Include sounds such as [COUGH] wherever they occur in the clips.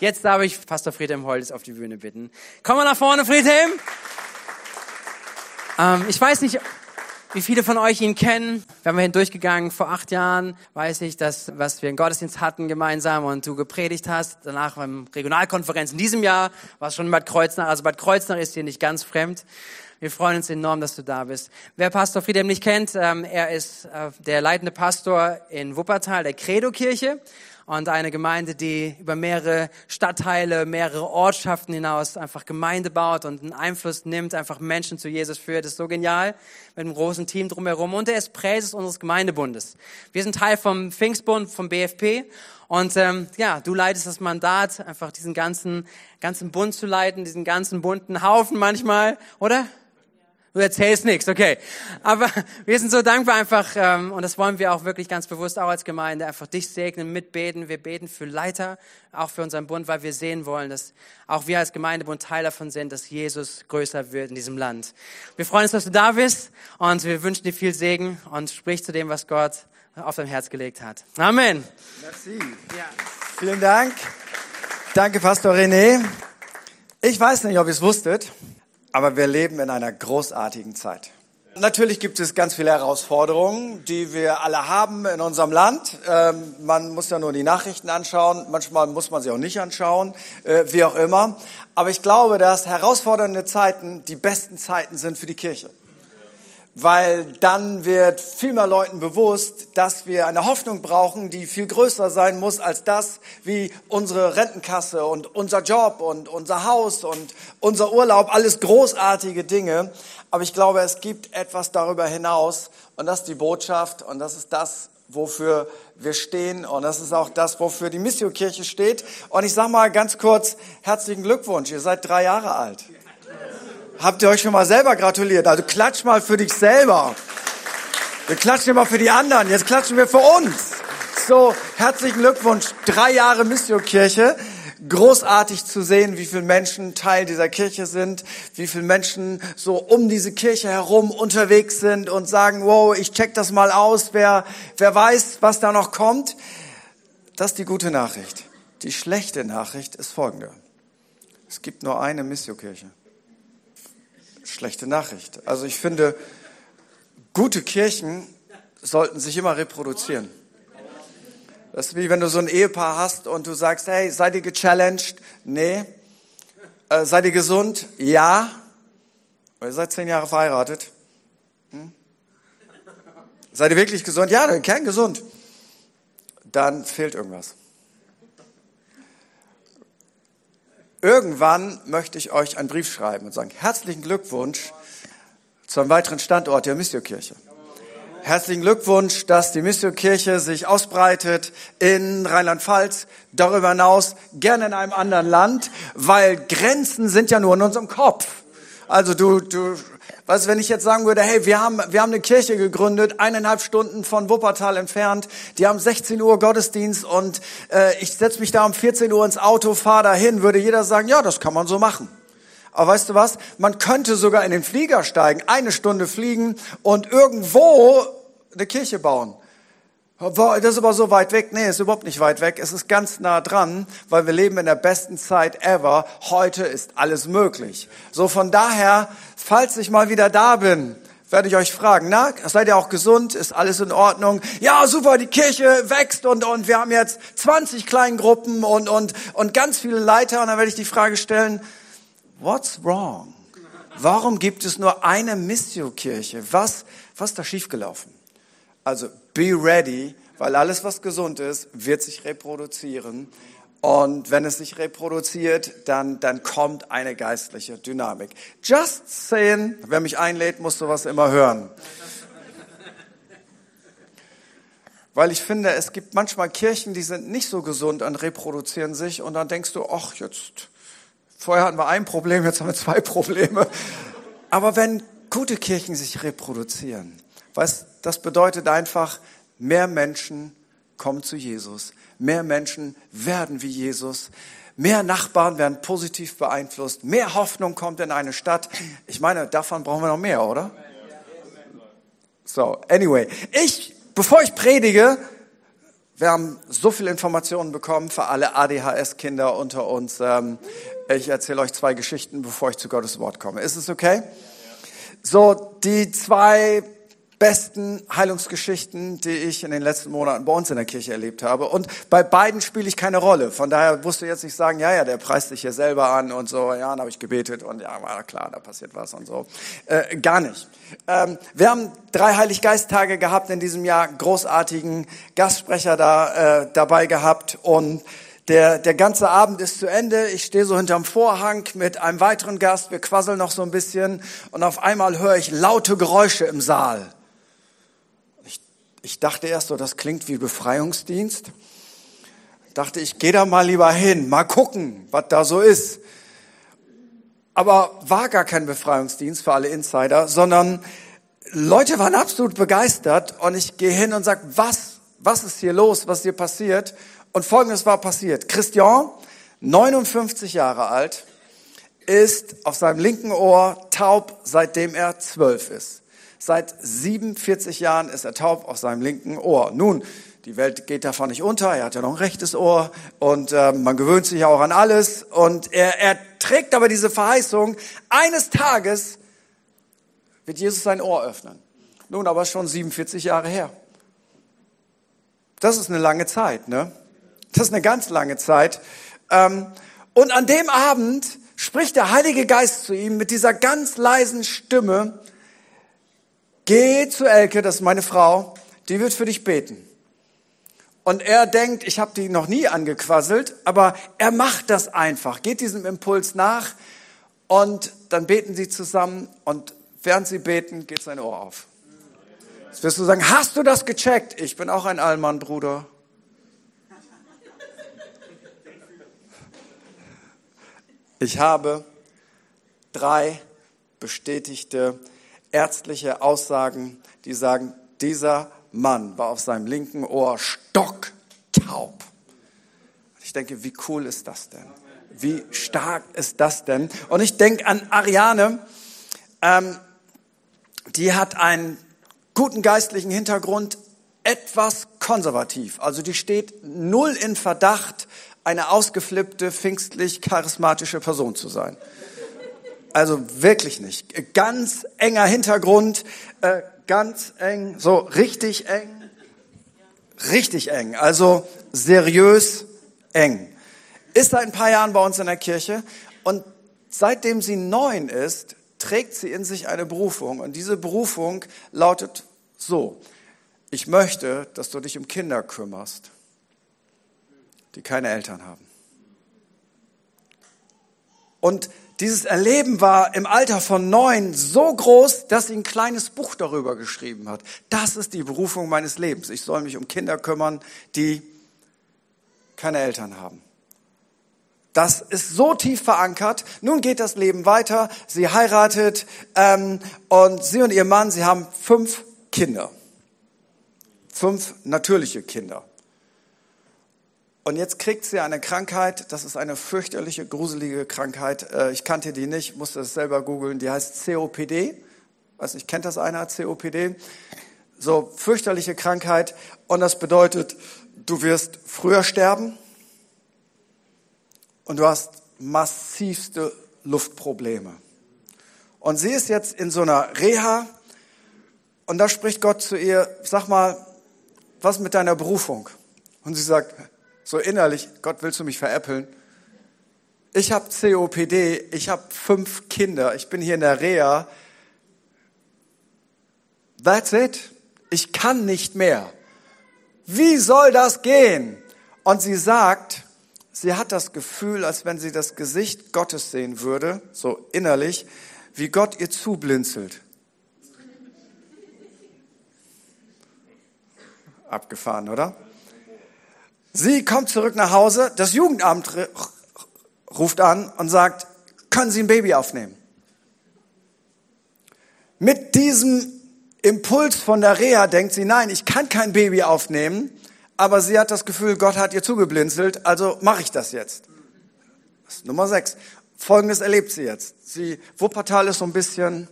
Jetzt darf ich Pastor Friedhelm Holz auf die Bühne bitten. Komm mal nach vorne, Friedhelm. Ähm, ich weiß nicht, wie viele von euch ihn kennen. Wir haben ihn durchgegangen vor acht Jahren. Weiß ich, dass was wir in Gottesdienst hatten gemeinsam und du gepredigt hast. Danach beim Regionalkonferenz in diesem Jahr war es schon Bad Kreuznach. Also Bad Kreuznach ist dir nicht ganz fremd. Wir freuen uns enorm, dass du da bist. Wer Pastor Friedhelm nicht kennt, ähm, er ist äh, der leitende Pastor in Wuppertal der Credo-Kirche und eine Gemeinde, die über mehrere Stadtteile, mehrere Ortschaften hinaus einfach Gemeinde baut und einen Einfluss nimmt, einfach Menschen zu Jesus führt. Das ist so genial mit einem großen Team drumherum. Und er ist Präses unseres Gemeindebundes. Wir sind Teil vom Pfingstbund, vom BFP. Und ähm, ja, du leitest das Mandat, einfach diesen ganzen, ganzen Bund zu leiten, diesen ganzen bunten Haufen manchmal, oder? Du erzählst nichts, okay. Aber [LAUGHS] wir sind so dankbar einfach, ähm, und das wollen wir auch wirklich ganz bewusst auch als Gemeinde, einfach dich segnen, mitbeten. Wir beten für Leiter, auch für unseren Bund, weil wir sehen wollen, dass auch wir als Gemeindebund Teil davon sind, dass Jesus größer wird in diesem Land. Wir freuen uns, dass du da bist und wir wünschen dir viel Segen und sprich zu dem, was Gott auf dein Herz gelegt hat. Amen. Merci. Ja. Vielen Dank. Danke, Pastor René. Ich weiß nicht, ob ihr es wusstet. Aber wir leben in einer großartigen Zeit. Natürlich gibt es ganz viele Herausforderungen, die wir alle haben in unserem Land. Ähm, man muss ja nur die Nachrichten anschauen, manchmal muss man sie auch nicht anschauen, äh, wie auch immer. Aber ich glaube, dass herausfordernde Zeiten die besten Zeiten sind für die Kirche weil dann wird viel mehr Leuten bewusst, dass wir eine Hoffnung brauchen, die viel größer sein muss als das, wie unsere Rentenkasse und unser Job und unser Haus und unser Urlaub, alles großartige Dinge. Aber ich glaube, es gibt etwas darüber hinaus und das ist die Botschaft und das ist das, wofür wir stehen und das ist auch das, wofür die Missio-Kirche steht. Und ich sage mal ganz kurz, herzlichen Glückwunsch, ihr seid drei Jahre alt. Habt ihr euch schon mal selber gratuliert? Also klatsch mal für dich selber. Wir klatschen immer für die anderen. Jetzt klatschen wir für uns. So, herzlichen Glückwunsch. Drei Jahre Missio-Kirche. Großartig zu sehen, wie viele Menschen Teil dieser Kirche sind, wie viele Menschen so um diese Kirche herum unterwegs sind und sagen, wow, ich check das mal aus, wer, wer weiß, was da noch kommt. Das ist die gute Nachricht. Die schlechte Nachricht ist folgende. Es gibt nur eine Missio-Kirche schlechte Nachricht. Also ich finde, gute Kirchen sollten sich immer reproduzieren. Das ist wie wenn du so ein Ehepaar hast und du sagst, hey, seid ihr gechallenged? Nee. Äh, seid ihr gesund? Ja. Ihr seid zehn Jahre verheiratet. Hm? Seid ihr wirklich gesund? Ja, dann kein gesund. Dann fehlt irgendwas. Irgendwann möchte ich euch einen Brief schreiben und sagen, herzlichen Glückwunsch zu einem weiteren Standort der Missio-Kirche. Herzlichen Glückwunsch, dass die Missio-Kirche sich ausbreitet in Rheinland-Pfalz, darüber hinaus gerne in einem anderen Land, weil Grenzen sind ja nur in unserem Kopf. Also du, du Weißt du, wenn ich jetzt sagen würde, hey, wir haben, wir haben eine Kirche gegründet, eineinhalb Stunden von Wuppertal entfernt, die haben 16 Uhr Gottesdienst und äh, ich setze mich da um 14 Uhr ins Auto, fahre dahin, würde jeder sagen, ja, das kann man so machen. Aber weißt du was? Man könnte sogar in den Flieger steigen, eine Stunde fliegen und irgendwo eine Kirche bauen. Das ist aber so weit weg. Nee, ist überhaupt nicht weit weg. Es ist ganz nah dran, weil wir leben in der besten Zeit ever. Heute ist alles möglich. So von daher, falls ich mal wieder da bin, werde ich euch fragen, na, seid ihr auch gesund? Ist alles in Ordnung? Ja, super, die Kirche wächst und, und wir haben jetzt 20 Kleingruppen und, und, und ganz viele Leiter. Und dann werde ich die Frage stellen, what's wrong? Warum gibt es nur eine Missio-Kirche? Was, was ist da schiefgelaufen? Also be ready, weil alles, was gesund ist, wird sich reproduzieren. Und wenn es sich reproduziert, dann, dann kommt eine geistliche Dynamik. Just saying, wer mich einlädt, muss sowas immer hören. Weil ich finde, es gibt manchmal Kirchen, die sind nicht so gesund und reproduzieren sich. Und dann denkst du, ach, jetzt, vorher hatten wir ein Problem, jetzt haben wir zwei Probleme. Aber wenn gute Kirchen sich reproduzieren, was, das bedeutet einfach, mehr Menschen kommen zu Jesus. Mehr Menschen werden wie Jesus. Mehr Nachbarn werden positiv beeinflusst. Mehr Hoffnung kommt in eine Stadt. Ich meine, davon brauchen wir noch mehr, oder? So, anyway. Ich, bevor ich predige, wir haben so viele Informationen bekommen für alle ADHS-Kinder unter uns. Ähm, ich erzähle euch zwei Geschichten, bevor ich zu Gottes Wort komme. Ist es okay? So, die zwei besten Heilungsgeschichten, die ich in den letzten Monaten bei uns in der Kirche erlebt habe. Und bei beiden spiele ich keine Rolle. Von daher musst du jetzt nicht sagen, ja, ja, der preist sich hier selber an und so, ja, dann habe ich gebetet und ja, war klar, da passiert was und so. Äh, gar nicht. Ähm, wir haben drei Heiliggeist-Tage gehabt in diesem Jahr, großartigen Gastsprecher da äh, dabei gehabt und der, der ganze Abend ist zu Ende. Ich stehe so hinterm Vorhang mit einem weiteren Gast. Wir quasseln noch so ein bisschen. Und auf einmal höre ich laute Geräusche im Saal. Ich dachte erst so, das klingt wie Befreiungsdienst. Dachte, ich gehe da mal lieber hin, mal gucken, was da so ist. Aber war gar kein Befreiungsdienst für alle Insider, sondern Leute waren absolut begeistert und ich gehe hin und sage, was, was ist hier los, was hier passiert? Und Folgendes war passiert. Christian, 59 Jahre alt, ist auf seinem linken Ohr taub, seitdem er zwölf ist. Seit 47 Jahren ist er taub auf seinem linken Ohr. Nun, die Welt geht davon nicht unter. Er hat ja noch ein rechtes Ohr und äh, man gewöhnt sich ja auch an alles. Und er, er trägt aber diese Verheißung, eines Tages wird Jesus sein Ohr öffnen. Nun, aber schon 47 Jahre her. Das ist eine lange Zeit, ne? Das ist eine ganz lange Zeit. Ähm, und an dem Abend spricht der Heilige Geist zu ihm mit dieser ganz leisen Stimme, geh zu Elke, das ist meine Frau, die wird für dich beten. Und er denkt, ich habe die noch nie angequasselt, aber er macht das einfach, geht diesem Impuls nach und dann beten sie zusammen und während sie beten, geht sein Ohr auf. Jetzt wirst du sagen, hast du das gecheckt? Ich bin auch ein Allmann, Bruder. Ich habe drei bestätigte ärztliche Aussagen, die sagen, dieser Mann war auf seinem linken Ohr stocktaub. Ich denke, wie cool ist das denn? Wie stark ist das denn? Und ich denke an Ariane, ähm, die hat einen guten geistlichen Hintergrund, etwas konservativ. Also die steht null in Verdacht, eine ausgeflippte, pfingstlich charismatische Person zu sein. Also wirklich nicht. Ganz enger Hintergrund, äh, ganz eng, so richtig eng, richtig eng. Also seriös eng. Ist seit ein paar Jahren bei uns in der Kirche und seitdem sie neun ist, trägt sie in sich eine Berufung und diese Berufung lautet so, ich möchte, dass du dich um Kinder kümmerst, die keine Eltern haben. Und dieses Erleben war im Alter von neun so groß, dass sie ein kleines Buch darüber geschrieben hat. Das ist die Berufung meines Lebens. Ich soll mich um Kinder kümmern, die keine Eltern haben. Das ist so tief verankert. Nun geht das Leben weiter. Sie heiratet ähm, und sie und ihr Mann, sie haben fünf Kinder. Fünf natürliche Kinder. Und jetzt kriegt sie eine Krankheit, das ist eine fürchterliche, gruselige Krankheit. Äh, ich kannte die nicht, musste es selber googeln. Die heißt COPD. Weiß nicht, kennt das einer, COPD? So, fürchterliche Krankheit. Und das bedeutet, du wirst früher sterben und du hast massivste Luftprobleme. Und sie ist jetzt in so einer Reha und da spricht Gott zu ihr, sag mal, was mit deiner Berufung? Und sie sagt, so innerlich, Gott, willst du mich veräppeln? Ich habe COPD, ich habe fünf Kinder, ich bin hier in der Reha. That's it. Ich kann nicht mehr. Wie soll das gehen? Und sie sagt, sie hat das Gefühl, als wenn sie das Gesicht Gottes sehen würde, so innerlich, wie Gott ihr zublinzelt. Abgefahren, oder? Sie kommt zurück nach Hause, das Jugendamt ruft an und sagt, können Sie ein Baby aufnehmen? Mit diesem Impuls von der Reha denkt sie, nein, ich kann kein Baby aufnehmen, aber sie hat das Gefühl, Gott hat ihr zugeblinzelt, also mache ich das jetzt. Das ist Nummer sechs. Folgendes erlebt sie jetzt. Sie, Wuppertal ist so ein bisschen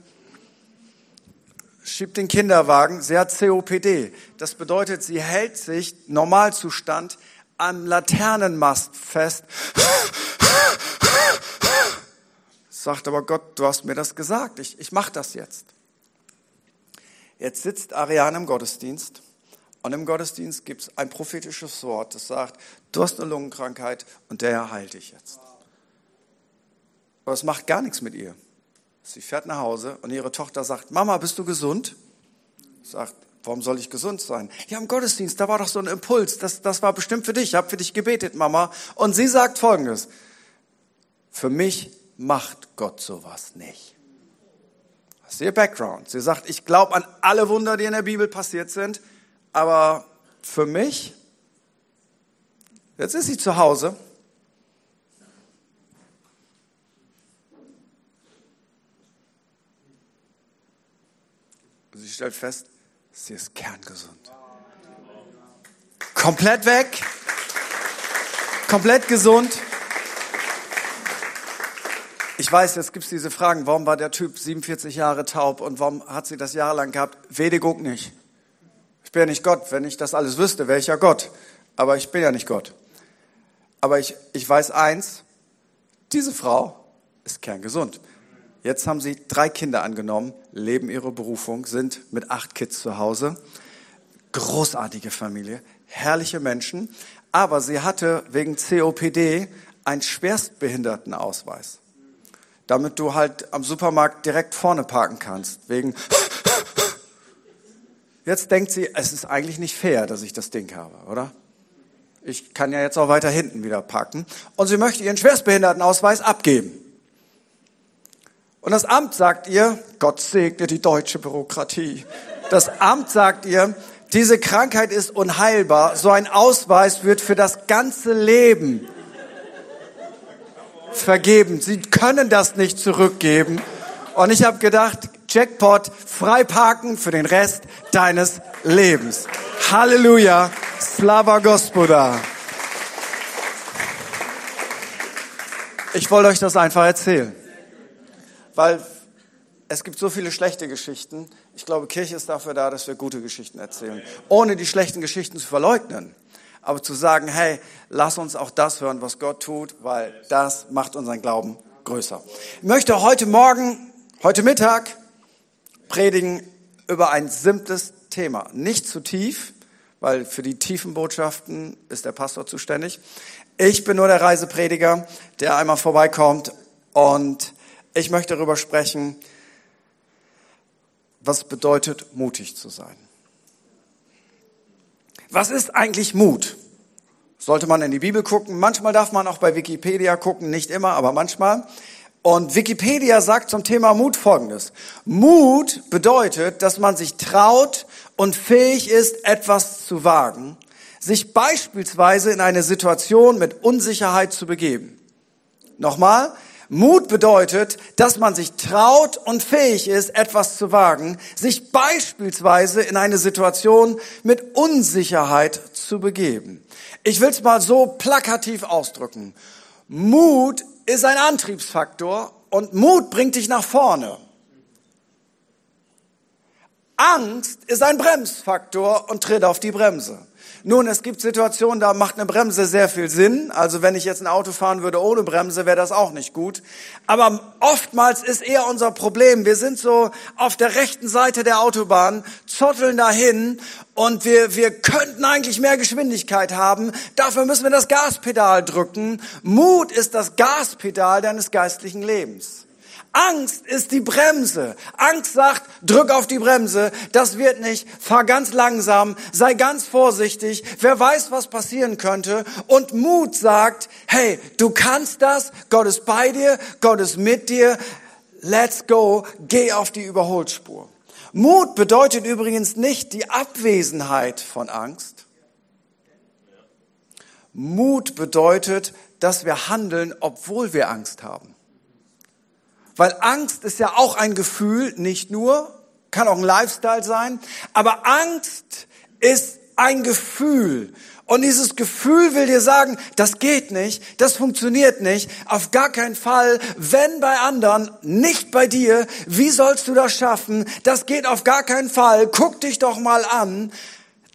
schiebt den Kinderwagen. Sie hat COPD. Das bedeutet, sie hält sich Normalzustand am Laternenmast fest. Sagt aber Gott, du hast mir das gesagt. Ich, ich mache das jetzt. Jetzt sitzt Ariane im Gottesdienst und im Gottesdienst gibt es ein prophetisches Wort, das sagt, du hast eine Lungenkrankheit und der heilt dich jetzt. Aber es macht gar nichts mit ihr. Sie fährt nach Hause und ihre Tochter sagt, Mama, bist du gesund? Sagt, warum soll ich gesund sein? Ja, im Gottesdienst, da war doch so ein Impuls, das, das war bestimmt für dich, ich habe für dich gebetet, Mama. Und sie sagt folgendes, für mich macht Gott sowas nicht. Das ist ihr Background. Sie sagt, ich glaube an alle Wunder, die in der Bibel passiert sind, aber für mich, jetzt ist sie zu Hause. Sie stellt fest, sie ist kerngesund. Komplett weg, komplett gesund. Ich weiß, jetzt gibt es diese Fragen, warum war der Typ 47 Jahre taub und warum hat sie das jahrelang gehabt? Wede guck nicht. Ich bin ja nicht Gott. Wenn ich das alles wüsste, wäre ich ja Gott. Aber ich bin ja nicht Gott. Aber ich, ich weiß eins, diese Frau ist kerngesund. Jetzt haben sie drei Kinder angenommen, leben ihre Berufung, sind mit acht Kids zu Hause. Großartige Familie, herrliche Menschen. Aber sie hatte wegen COPD einen Schwerstbehindertenausweis. Damit du halt am Supermarkt direkt vorne parken kannst. Wegen [LAUGHS] Jetzt denkt sie, es ist eigentlich nicht fair, dass ich das Ding habe, oder? Ich kann ja jetzt auch weiter hinten wieder parken. Und sie möchte ihren Schwerstbehindertenausweis abgeben. Und das Amt sagt ihr, Gott segne die deutsche Bürokratie. Das Amt sagt ihr, diese Krankheit ist unheilbar. So ein Ausweis wird für das ganze Leben vergeben. Sie können das nicht zurückgeben. Und ich habe gedacht, Jackpot, frei parken für den Rest deines Lebens. Halleluja, Slava Gospoda. Ich wollte euch das einfach erzählen, weil es gibt so viele schlechte Geschichten. Ich glaube, Kirche ist dafür da, dass wir gute Geschichten erzählen, ohne die schlechten Geschichten zu verleugnen. Aber zu sagen, hey, lass uns auch das hören, was Gott tut, weil das macht unseren Glauben größer. Ich möchte heute Morgen, heute Mittag predigen über ein simples Thema. Nicht zu tief, weil für die tiefen Botschaften ist der Pastor zuständig. Ich bin nur der Reiseprediger, der einmal vorbeikommt und ich möchte darüber sprechen, was bedeutet, mutig zu sein. Was ist eigentlich Mut? Sollte man in die Bibel gucken. Manchmal darf man auch bei Wikipedia gucken, nicht immer, aber manchmal. Und Wikipedia sagt zum Thema Mut Folgendes. Mut bedeutet, dass man sich traut und fähig ist, etwas zu wagen, sich beispielsweise in eine Situation mit Unsicherheit zu begeben. Nochmal, Mut bedeutet, dass man sich traut und fähig ist, etwas zu wagen, sich beispielsweise in eine Situation mit Unsicherheit zu begeben. Ich will es mal so plakativ ausdrücken. Mut ist ein Antriebsfaktor und Mut bringt dich nach vorne. Angst ist ein Bremsfaktor und tritt auf die Bremse. Nun, es gibt Situationen, da macht eine Bremse sehr viel Sinn. Also wenn ich jetzt ein Auto fahren würde ohne Bremse, wäre das auch nicht gut. Aber oftmals ist eher unser Problem, wir sind so auf der rechten Seite der Autobahn, zotteln dahin und wir, wir könnten eigentlich mehr Geschwindigkeit haben. Dafür müssen wir das Gaspedal drücken. Mut ist das Gaspedal deines geistlichen Lebens. Angst ist die Bremse. Angst sagt, drück auf die Bremse, das wird nicht, fahr ganz langsam, sei ganz vorsichtig, wer weiß, was passieren könnte. Und Mut sagt, hey, du kannst das, Gott ist bei dir, Gott ist mit dir, let's go, geh auf die Überholspur. Mut bedeutet übrigens nicht die Abwesenheit von Angst. Mut bedeutet, dass wir handeln, obwohl wir Angst haben. Weil Angst ist ja auch ein Gefühl, nicht nur, kann auch ein Lifestyle sein, aber Angst ist ein Gefühl. Und dieses Gefühl will dir sagen, das geht nicht, das funktioniert nicht, auf gar keinen Fall, wenn bei anderen, nicht bei dir, wie sollst du das schaffen? Das geht auf gar keinen Fall, guck dich doch mal an.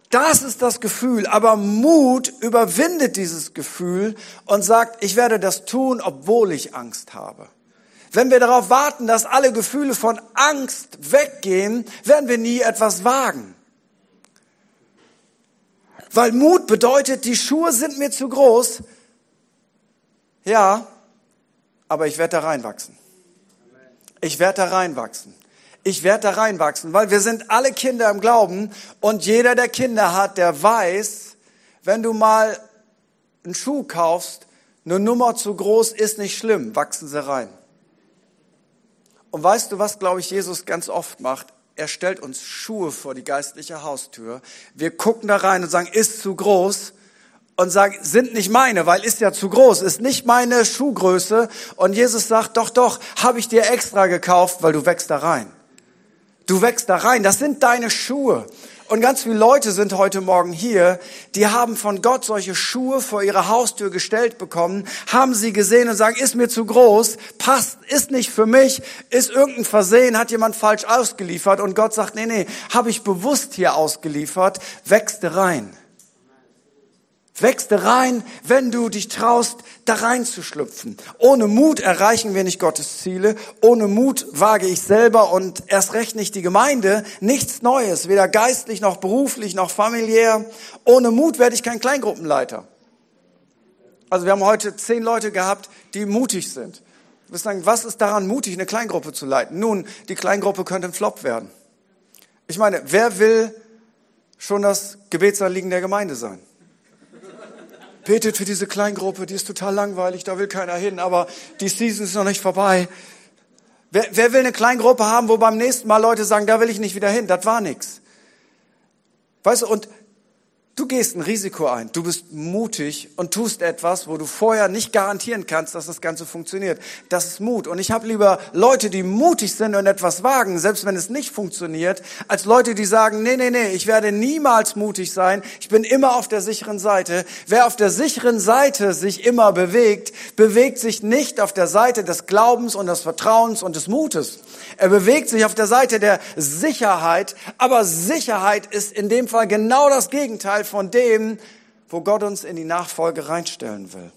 Das ist das Gefühl, aber Mut überwindet dieses Gefühl und sagt, ich werde das tun, obwohl ich Angst habe. Wenn wir darauf warten, dass alle Gefühle von Angst weggehen, werden wir nie etwas wagen. Weil Mut bedeutet, die Schuhe sind mir zu groß. Ja, aber ich werde da reinwachsen. Ich werde da reinwachsen. Ich werde da reinwachsen, weil wir sind alle Kinder im Glauben und jeder, der Kinder hat, der weiß, wenn du mal einen Schuh kaufst, eine Nummer zu groß ist nicht schlimm, wachsen sie rein. Und weißt du, was, glaube ich, Jesus ganz oft macht? er stellt uns Schuhe vor die geistliche Haustür. Wir gucken da rein und sagen, ist zu groß und sagen, sind nicht meine, weil ist ja zu groß, ist nicht meine Schuhgröße. Und Jesus sagt, doch, doch, habe ich dir extra gekauft, weil du wächst da rein. Du wächst da rein, das sind deine Schuhe. Und ganz viele Leute sind heute Morgen hier, die haben von Gott solche Schuhe vor ihre Haustür gestellt bekommen, haben sie gesehen und sagen, ist mir zu groß, passt, ist nicht für mich, ist irgendein Versehen, hat jemand falsch ausgeliefert und Gott sagt, nee, nee, habe ich bewusst hier ausgeliefert, wächste rein. Wächste rein, wenn du dich traust, da reinzuschlüpfen. Ohne Mut erreichen wir nicht Gottes Ziele. Ohne Mut wage ich selber und erst recht nicht die Gemeinde nichts Neues, weder geistlich noch beruflich noch familiär. Ohne Mut werde ich kein Kleingruppenleiter. Also wir haben heute zehn Leute gehabt, die mutig sind. Wir sagen, was ist daran mutig, eine Kleingruppe zu leiten? Nun, die Kleingruppe könnte ein Flop werden. Ich meine, wer will schon das Gebetsanliegen der Gemeinde sein? Betet für diese Kleingruppe, die ist total langweilig, da will keiner hin, aber die Season ist noch nicht vorbei. Wer, wer will eine Kleingruppe haben, wo beim nächsten Mal Leute sagen, da will ich nicht wieder hin, das war nix. Weißt du, und Du gehst ein Risiko ein. Du bist mutig und tust etwas, wo du vorher nicht garantieren kannst, dass das Ganze funktioniert. Das ist Mut. Und ich habe lieber Leute, die mutig sind und etwas wagen, selbst wenn es nicht funktioniert, als Leute, die sagen, nee, nee, nee, ich werde niemals mutig sein. Ich bin immer auf der sicheren Seite. Wer auf der sicheren Seite sich immer bewegt, bewegt sich nicht auf der Seite des Glaubens und des Vertrauens und des Mutes. Er bewegt sich auf der Seite der Sicherheit. Aber Sicherheit ist in dem Fall genau das Gegenteil von dem, wo Gott uns in die Nachfolge reinstellen will.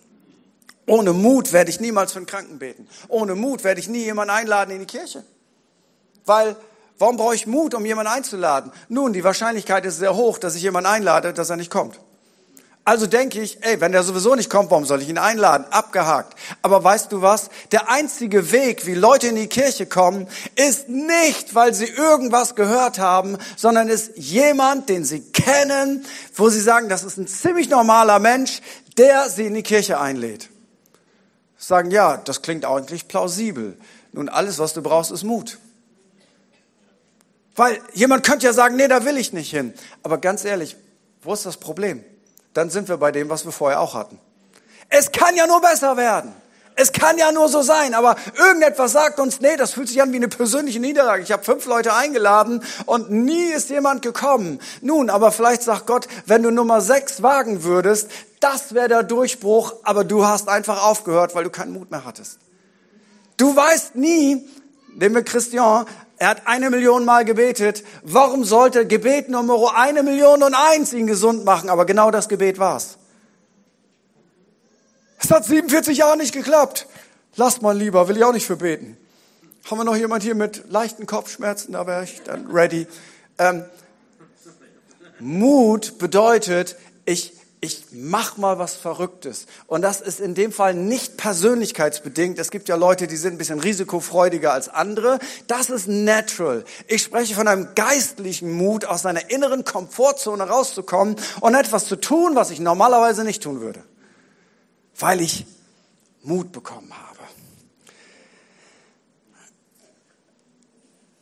Ohne Mut werde ich niemals für einen Kranken beten. Ohne Mut werde ich nie jemanden einladen in die Kirche. Weil, warum brauche ich Mut, um jemanden einzuladen? Nun, die Wahrscheinlichkeit ist sehr hoch, dass ich jemanden einlade, dass er nicht kommt. Also denke ich, ey, wenn der sowieso nicht kommt, warum soll ich ihn einladen? Abgehakt. Aber weißt du was? Der einzige Weg, wie Leute in die Kirche kommen, ist nicht, weil sie irgendwas gehört haben, sondern ist jemand, den sie kennen, wo sie sagen, das ist ein ziemlich normaler Mensch, der sie in die Kirche einlädt. Sagen, ja, das klingt eigentlich plausibel. Nun, alles, was du brauchst, ist Mut. Weil jemand könnte ja sagen, nee, da will ich nicht hin. Aber ganz ehrlich, wo ist das Problem? Dann sind wir bei dem, was wir vorher auch hatten. Es kann ja nur besser werden. Es kann ja nur so sein, aber irgendetwas sagt uns, nee, das fühlt sich an wie eine persönliche Niederlage. Ich habe fünf Leute eingeladen und nie ist jemand gekommen. Nun, aber vielleicht sagt Gott, wenn du Nummer sechs wagen würdest, das wäre der Durchbruch, aber du hast einfach aufgehört, weil du keinen Mut mehr hattest. Du weißt nie, nehmen wir Christian, er hat eine Million Mal gebetet. Warum sollte Gebet Nummer eine Million und eins ihn gesund machen? Aber genau das Gebet war's. Es hat 47 Jahre nicht geklappt. Lasst mal lieber, will ich auch nicht für beten. Haben wir noch jemand hier mit leichten Kopfschmerzen? Da wäre ich dann ready. Ähm, Mut bedeutet, ich ich mach mal was Verrücktes. Und das ist in dem Fall nicht persönlichkeitsbedingt. Es gibt ja Leute, die sind ein bisschen risikofreudiger als andere. Das ist natural. Ich spreche von einem geistlichen Mut, aus seiner inneren Komfortzone rauszukommen und etwas zu tun, was ich normalerweise nicht tun würde. Weil ich Mut bekommen habe.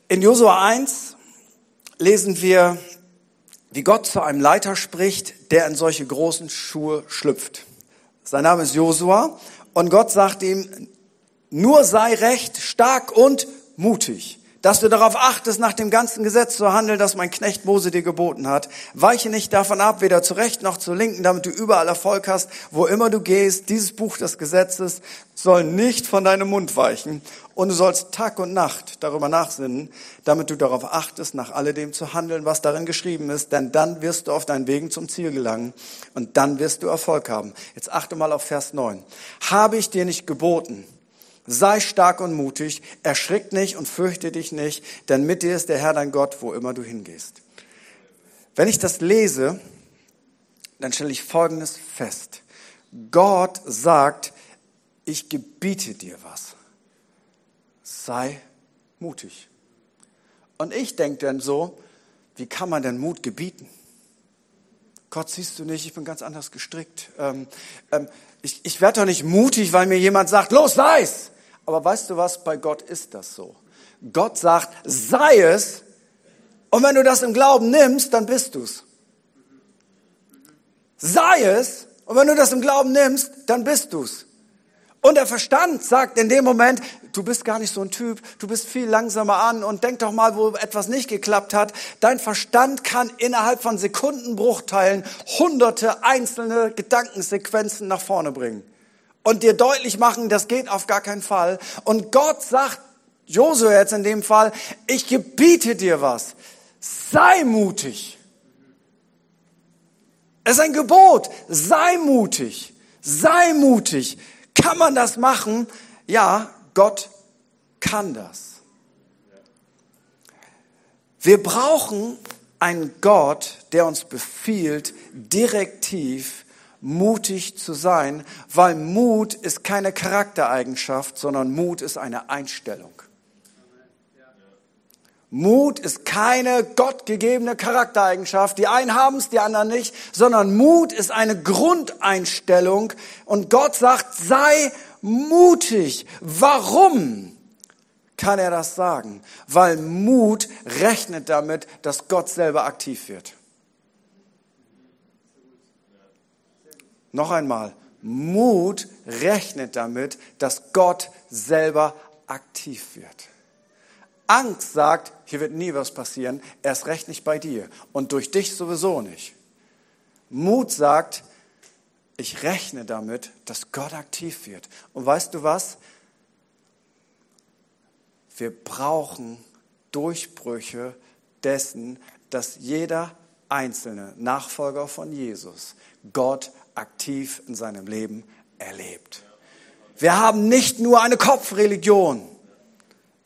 In Josua 1 lesen wir, wie Gott zu einem Leiter spricht, der in solche großen Schuhe schlüpft. Sein Name ist Josua und Gott sagt ihm, nur sei recht, stark und mutig, dass du darauf achtest, nach dem ganzen Gesetz zu handeln, das mein Knecht Mose dir geboten hat. Weiche nicht davon ab, weder zu recht noch zu linken, damit du überall Erfolg hast, wo immer du gehst. Dieses Buch des Gesetzes soll nicht von deinem Mund weichen. Und du sollst Tag und Nacht darüber nachsinnen, damit du darauf achtest, nach alledem zu handeln, was darin geschrieben ist. Denn dann wirst du auf deinen Wegen zum Ziel gelangen und dann wirst du Erfolg haben. Jetzt achte mal auf Vers 9. Habe ich dir nicht geboten? Sei stark und mutig, erschrick nicht und fürchte dich nicht, denn mit dir ist der Herr dein Gott, wo immer du hingehst. Wenn ich das lese, dann stelle ich Folgendes fest. Gott sagt, ich gebiete dir was. Sei mutig. Und ich denke dann so, wie kann man denn Mut gebieten? Gott, siehst du nicht, ich bin ganz anders gestrickt. Ähm, ähm, ich ich werde doch nicht mutig, weil mir jemand sagt, los, sei's. Aber weißt du was, bei Gott ist das so. Gott sagt, sei es, und wenn du das im Glauben nimmst, dann bist du's. Sei es, und wenn du das im Glauben nimmst, dann bist du's. Und der Verstand sagt in dem Moment, du bist gar nicht so ein Typ, du bist viel langsamer an und denk doch mal, wo etwas nicht geklappt hat. Dein Verstand kann innerhalb von Sekundenbruchteilen hunderte einzelne Gedankensequenzen nach vorne bringen und dir deutlich machen, das geht auf gar keinen Fall. Und Gott sagt Josua jetzt in dem Fall, ich gebiete dir was. Sei mutig. Es ist ein Gebot. Sei mutig. Sei mutig. Kann man das machen? Ja, Gott kann das. Wir brauchen einen Gott, der uns befiehlt, direktiv mutig zu sein, weil Mut ist keine Charaktereigenschaft, sondern Mut ist eine Einstellung. Mut ist keine gottgegebene Charaktereigenschaft. Die einen haben es, die anderen nicht, sondern Mut ist eine Grundeinstellung. Und Gott sagt, sei mutig. Warum kann er das sagen? Weil Mut rechnet damit, dass Gott selber aktiv wird. Noch einmal, Mut rechnet damit, dass Gott selber aktiv wird. Angst sagt, hier wird nie was passieren, erst recht nicht bei dir und durch dich sowieso nicht. Mut sagt, ich rechne damit, dass Gott aktiv wird. Und weißt du was? Wir brauchen Durchbrüche dessen, dass jeder einzelne Nachfolger von Jesus Gott aktiv in seinem Leben erlebt. Wir haben nicht nur eine Kopfreligion.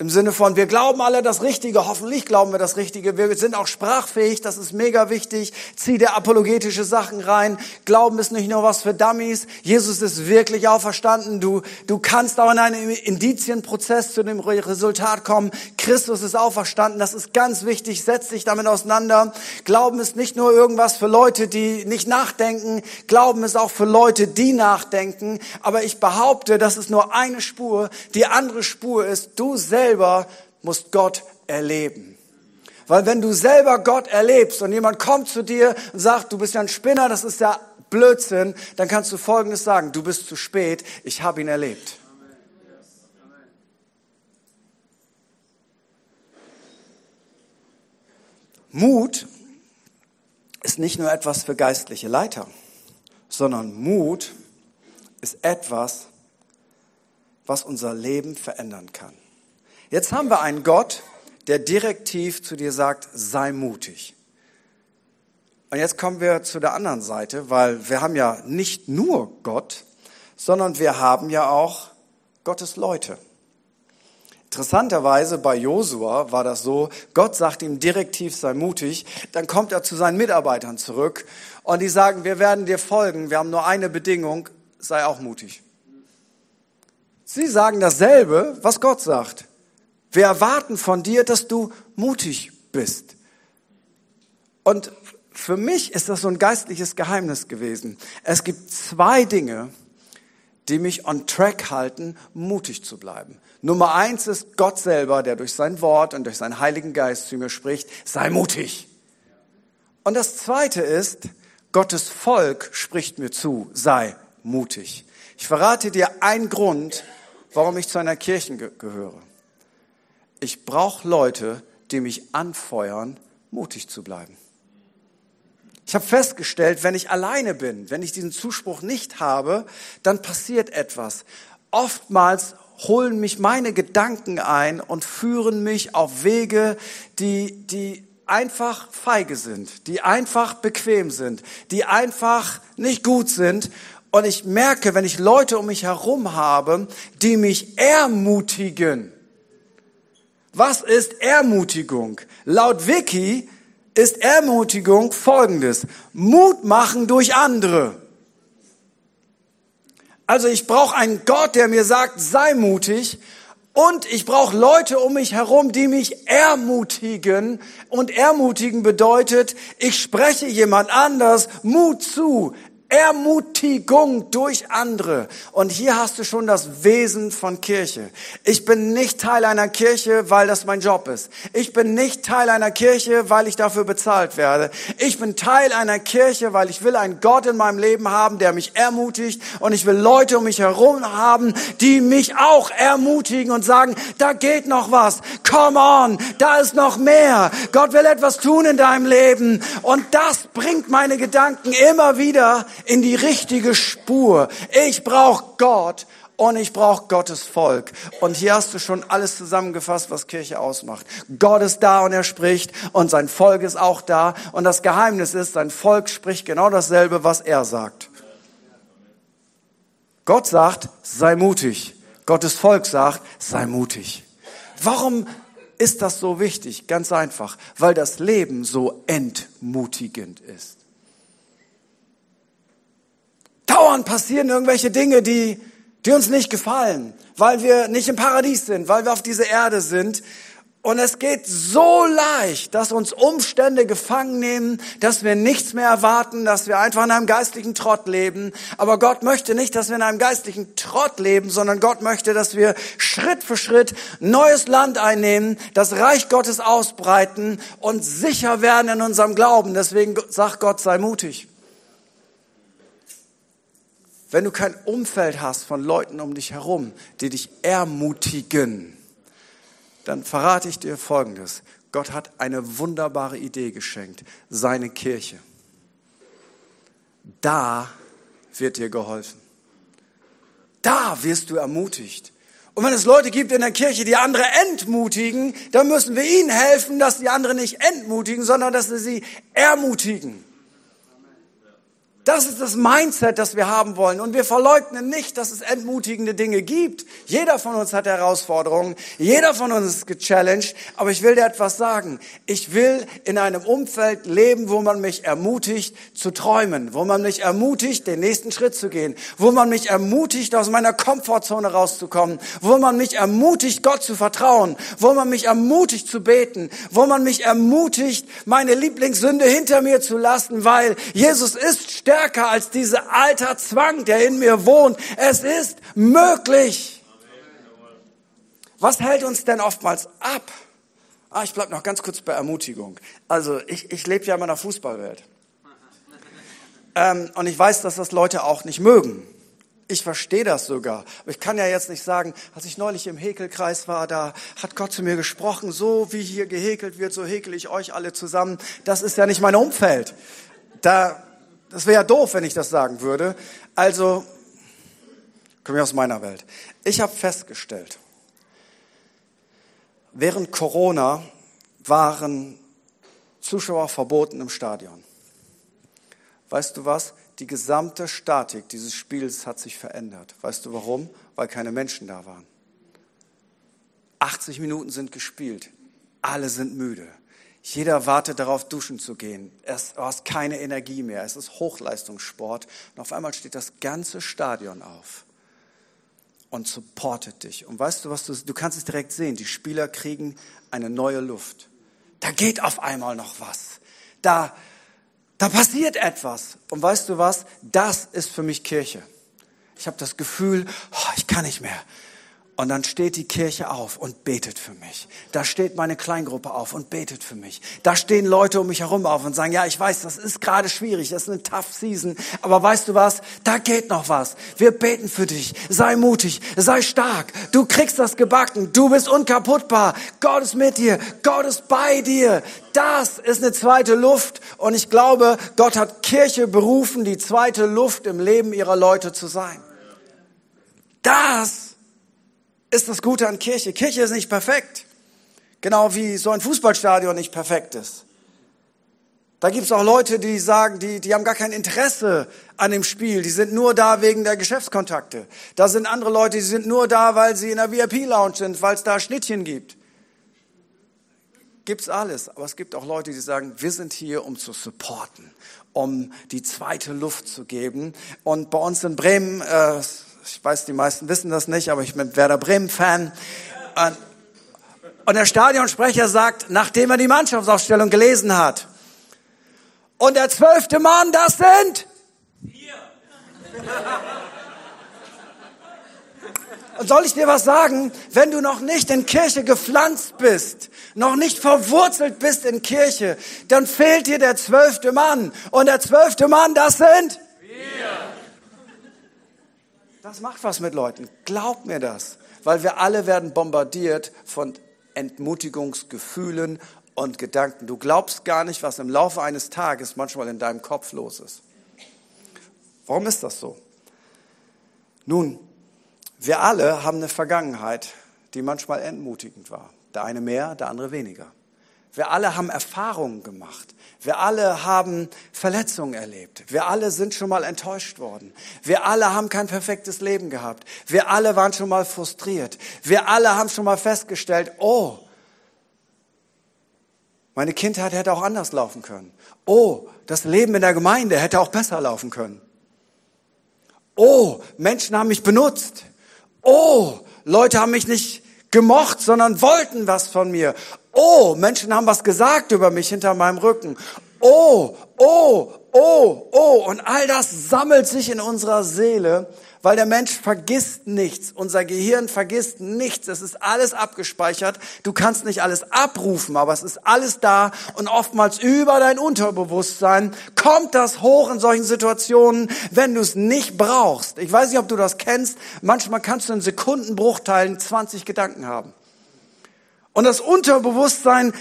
Im Sinne von, wir glauben alle das Richtige, hoffentlich glauben wir das Richtige. Wir sind auch sprachfähig, das ist mega wichtig. Zieh dir apologetische Sachen rein. Glauben ist nicht nur was für Dummies. Jesus ist wirklich auferstanden. Du, du kannst auch in einem Indizienprozess zu dem Resultat kommen. Christus ist auferstanden. Das ist ganz wichtig. Setz dich damit auseinander. Glauben ist nicht nur irgendwas für Leute, die nicht nachdenken. Glauben ist auch für Leute, die nachdenken. Aber ich behaupte, das ist nur eine Spur. Die andere Spur ist, du selbst selber musst Gott erleben. Weil wenn du selber Gott erlebst und jemand kommt zu dir und sagt, du bist ja ein Spinner, das ist ja Blödsinn, dann kannst du Folgendes sagen, du bist zu spät, ich habe ihn erlebt. Mut ist nicht nur etwas für geistliche Leiter, sondern Mut ist etwas, was unser Leben verändern kann. Jetzt haben wir einen Gott, der direktiv zu dir sagt, sei mutig. Und jetzt kommen wir zu der anderen Seite, weil wir haben ja nicht nur Gott, sondern wir haben ja auch Gottes Leute. Interessanterweise bei Josua war das so, Gott sagt ihm direktiv, sei mutig, dann kommt er zu seinen Mitarbeitern zurück und die sagen, wir werden dir folgen, wir haben nur eine Bedingung, sei auch mutig. Sie sagen dasselbe, was Gott sagt. Wir erwarten von dir, dass du mutig bist. Und für mich ist das so ein geistliches Geheimnis gewesen. Es gibt zwei Dinge, die mich on track halten, mutig zu bleiben. Nummer eins ist Gott selber, der durch sein Wort und durch seinen Heiligen Geist zu mir spricht, sei mutig. Und das zweite ist, Gottes Volk spricht mir zu, sei mutig. Ich verrate dir einen Grund, warum ich zu einer Kirche gehöre. Ich brauche Leute, die mich anfeuern, mutig zu bleiben. Ich habe festgestellt, wenn ich alleine bin, wenn ich diesen Zuspruch nicht habe, dann passiert etwas. Oftmals holen mich meine Gedanken ein und führen mich auf Wege, die, die einfach feige sind, die einfach bequem sind, die einfach nicht gut sind. Und ich merke, wenn ich Leute um mich herum habe, die mich ermutigen. Was ist Ermutigung? Laut Wiki ist Ermutigung folgendes. Mut machen durch andere. Also ich brauche einen Gott, der mir sagt, sei mutig. Und ich brauche Leute um mich herum, die mich ermutigen. Und ermutigen bedeutet, ich spreche jemand anders Mut zu. Ermutigung durch andere. Und hier hast du schon das Wesen von Kirche. Ich bin nicht Teil einer Kirche, weil das mein Job ist. Ich bin nicht Teil einer Kirche, weil ich dafür bezahlt werde. Ich bin Teil einer Kirche, weil ich will einen Gott in meinem Leben haben, der mich ermutigt. Und ich will Leute um mich herum haben, die mich auch ermutigen und sagen, da geht noch was. Come on, da ist noch mehr. Gott will etwas tun in deinem Leben. Und das bringt meine Gedanken immer wieder in die richtige Spur. Ich brauche Gott und ich brauche Gottes Volk. Und hier hast du schon alles zusammengefasst, was Kirche ausmacht. Gott ist da und er spricht und sein Volk ist auch da. Und das Geheimnis ist, sein Volk spricht genau dasselbe, was er sagt. Gott sagt, sei mutig. Gottes Volk sagt, sei mutig. Warum ist das so wichtig? Ganz einfach, weil das Leben so entmutigend ist. Dauernd passieren irgendwelche Dinge, die, die uns nicht gefallen, weil wir nicht im Paradies sind, weil wir auf dieser Erde sind. Und es geht so leicht, dass uns Umstände gefangen nehmen, dass wir nichts mehr erwarten, dass wir einfach in einem geistlichen Trott leben. Aber Gott möchte nicht, dass wir in einem geistlichen Trott leben, sondern Gott möchte, dass wir Schritt für Schritt neues Land einnehmen, das Reich Gottes ausbreiten und sicher werden in unserem Glauben. Deswegen sagt Gott, sei mutig. Wenn du kein Umfeld hast von Leuten um dich herum, die dich ermutigen, dann verrate ich dir Folgendes. Gott hat eine wunderbare Idee geschenkt, seine Kirche. Da wird dir geholfen. Da wirst du ermutigt. Und wenn es Leute gibt in der Kirche, die andere entmutigen, dann müssen wir ihnen helfen, dass die anderen nicht entmutigen, sondern dass wir sie ermutigen. Das ist das Mindset, das wir haben wollen. Und wir verleugnen nicht, dass es entmutigende Dinge gibt. Jeder von uns hat Herausforderungen. Jeder von uns ist gechallenged. Aber ich will dir etwas sagen. Ich will in einem Umfeld leben, wo man mich ermutigt zu träumen, wo man mich ermutigt, den nächsten Schritt zu gehen, wo man mich ermutigt, aus meiner Komfortzone rauszukommen, wo man mich ermutigt, Gott zu vertrauen, wo man mich ermutigt zu beten, wo man mich ermutigt, meine Lieblingssünde hinter mir zu lassen, weil Jesus ist stärker stärker als dieser alter Zwang, der in mir wohnt. Es ist möglich. Was hält uns denn oftmals ab? Ah, ich bleib noch ganz kurz bei Ermutigung. Also ich, ich lebe ja in meiner Fußballwelt. Ähm, und ich weiß, dass das Leute auch nicht mögen. Ich verstehe das sogar. Aber ich kann ja jetzt nicht sagen, als ich neulich im Häkelkreis war, da hat Gott zu mir gesprochen, so wie hier gehäkelt wird, so häkel ich euch alle zusammen. Das ist ja nicht mein Umfeld. Da das wäre ja doof, wenn ich das sagen würde. Also, komme ich aus meiner Welt. Ich habe festgestellt, während Corona waren Zuschauer verboten im Stadion. Weißt du was? Die gesamte Statik dieses Spiels hat sich verändert. Weißt du warum? Weil keine Menschen da waren. 80 Minuten sind gespielt. Alle sind müde. Jeder wartet darauf, duschen zu gehen. Es, du hast keine Energie mehr. Es ist Hochleistungssport. Und auf einmal steht das ganze Stadion auf und supportet dich. Und weißt du was, du, du kannst es direkt sehen. Die Spieler kriegen eine neue Luft. Da geht auf einmal noch was. Da, da passiert etwas. Und weißt du was? Das ist für mich Kirche. Ich habe das Gefühl, oh, ich kann nicht mehr. Und dann steht die Kirche auf und betet für mich. Da steht meine Kleingruppe auf und betet für mich. Da stehen Leute um mich herum auf und sagen, ja, ich weiß, das ist gerade schwierig, das ist eine tough season, aber weißt du was? Da geht noch was. Wir beten für dich. Sei mutig, sei stark. Du kriegst das gebacken. Du bist unkaputtbar. Gott ist mit dir. Gott ist bei dir. Das ist eine zweite Luft. Und ich glaube, Gott hat Kirche berufen, die zweite Luft im Leben ihrer Leute zu sein. Das ist das Gute an Kirche. Kirche ist nicht perfekt. Genau wie so ein Fußballstadion nicht perfekt ist. Da gibt es auch Leute, die sagen, die, die haben gar kein Interesse an dem Spiel. Die sind nur da wegen der Geschäftskontakte. Da sind andere Leute, die sind nur da, weil sie in der VIP-Lounge sind, weil es da Schnittchen gibt. Gibt's alles. Aber es gibt auch Leute, die sagen, wir sind hier, um zu supporten, um die zweite Luft zu geben. Und bei uns in Bremen, äh, ich weiß, die meisten wissen das nicht, aber ich bin Werder Bremen-Fan. Und der Stadionsprecher sagt, nachdem er die Mannschaftsaufstellung gelesen hat, und der zwölfte Mann, das sind? Hier. Und soll ich dir was sagen? Wenn du noch nicht in Kirche gepflanzt bist, noch nicht verwurzelt bist in Kirche, dann fehlt dir der zwölfte Mann. Und der zwölfte Mann, das sind? Wir. Das macht was mit Leuten. Glaub mir das. Weil wir alle werden bombardiert von Entmutigungsgefühlen und Gedanken. Du glaubst gar nicht, was im Laufe eines Tages manchmal in deinem Kopf los ist. Warum ist das so? Nun, wir alle haben eine Vergangenheit, die manchmal entmutigend war. Der eine mehr, der andere weniger. Wir alle haben Erfahrungen gemacht. Wir alle haben Verletzungen erlebt. Wir alle sind schon mal enttäuscht worden. Wir alle haben kein perfektes Leben gehabt. Wir alle waren schon mal frustriert. Wir alle haben schon mal festgestellt, oh, meine Kindheit hätte auch anders laufen können. Oh, das Leben in der Gemeinde hätte auch besser laufen können. Oh, Menschen haben mich benutzt. Oh, Leute haben mich nicht gemocht, sondern wollten was von mir. Oh, Menschen haben was gesagt über mich hinter meinem Rücken. Oh, oh, oh, oh. Und all das sammelt sich in unserer Seele, weil der Mensch vergisst nichts. Unser Gehirn vergisst nichts. Es ist alles abgespeichert. Du kannst nicht alles abrufen, aber es ist alles da. Und oftmals über dein Unterbewusstsein kommt das hoch in solchen Situationen, wenn du es nicht brauchst. Ich weiß nicht, ob du das kennst. Manchmal kannst du in Sekundenbruchteilen 20 Gedanken haben. Und das Unterbewusstsein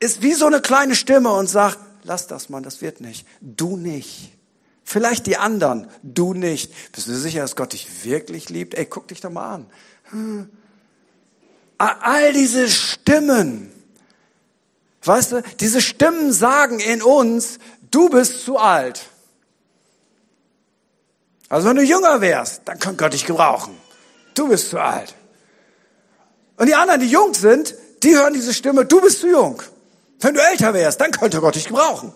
ist wie so eine kleine Stimme und sagt, lass das mal, das wird nicht. Du nicht. Vielleicht die anderen, du nicht. Bist du sicher, dass Gott dich wirklich liebt? Ey, guck dich doch mal an. Hm. All diese Stimmen, weißt du, diese Stimmen sagen in uns, du bist zu alt. Also wenn du jünger wärst, dann könnte Gott dich gebrauchen. Du bist zu alt. Und die anderen, die jung sind, die hören diese Stimme, du bist zu jung. Wenn du älter wärst, dann könnte Gott dich gebrauchen.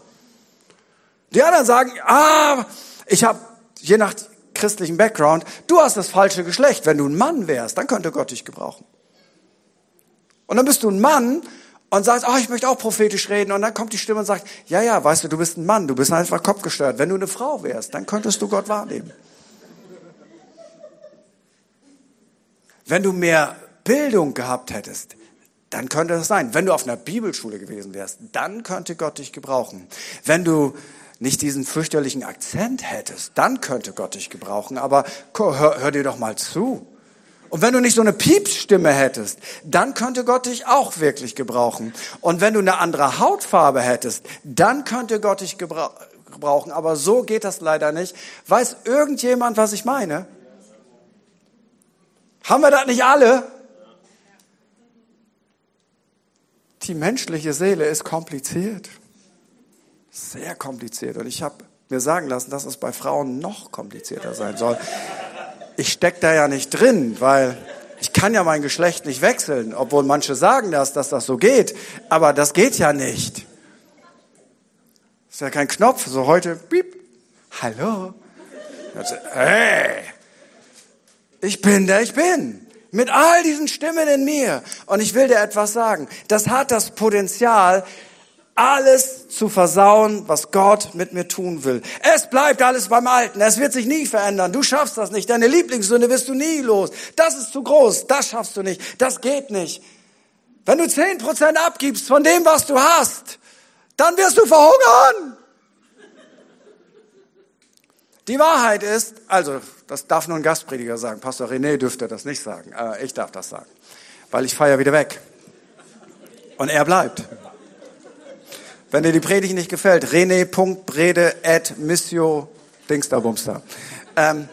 Die anderen sagen, ah, ich habe, je nach christlichen Background, du hast das falsche Geschlecht. Wenn du ein Mann wärst, dann könnte Gott dich gebrauchen. Und dann bist du ein Mann und sagst, oh, ich möchte auch prophetisch reden. Und dann kommt die Stimme und sagt, ja, ja, weißt du, du bist ein Mann, du bist einfach kopfgesteuert. Wenn du eine Frau wärst, dann könntest du Gott wahrnehmen. Wenn du mehr Bildung gehabt hättest, dann könnte das sein. Wenn du auf einer Bibelschule gewesen wärst, dann könnte Gott dich gebrauchen. Wenn du nicht diesen fürchterlichen Akzent hättest, dann könnte Gott dich gebrauchen. Aber hör, hör dir doch mal zu. Und wenn du nicht so eine Piepsstimme hättest, dann könnte Gott dich auch wirklich gebrauchen. Und wenn du eine andere Hautfarbe hättest, dann könnte Gott dich gebrauchen. Aber so geht das leider nicht. Weiß irgendjemand, was ich meine? Haben wir das nicht alle? Die menschliche Seele ist kompliziert. Sehr kompliziert. Und ich habe mir sagen lassen, dass es bei Frauen noch komplizierter sein soll. Ich steck da ja nicht drin, weil ich kann ja mein Geschlecht nicht wechseln, obwohl manche sagen das, dass das so geht. Aber das geht ja nicht. Ist ja kein Knopf, so heute, piep, hallo. Also, hey, ich bin der ich bin. Mit all diesen Stimmen in mir. Und ich will dir etwas sagen. Das hat das Potenzial, alles zu versauen, was Gott mit mir tun will. Es bleibt alles beim Alten. Es wird sich nie verändern. Du schaffst das nicht. Deine Lieblingssünde wirst du nie los. Das ist zu groß. Das schaffst du nicht. Das geht nicht. Wenn du zehn Prozent abgibst von dem, was du hast, dann wirst du verhungern. Die Wahrheit ist, also, das darf nur ein Gastprediger sagen. Pastor René dürfte das nicht sagen. Äh, ich darf das sagen. Weil ich feiere wieder weg. Und er bleibt. Wenn dir die Predigt nicht gefällt, rene.brede at missio dingsterbumster. Ähm, [LAUGHS]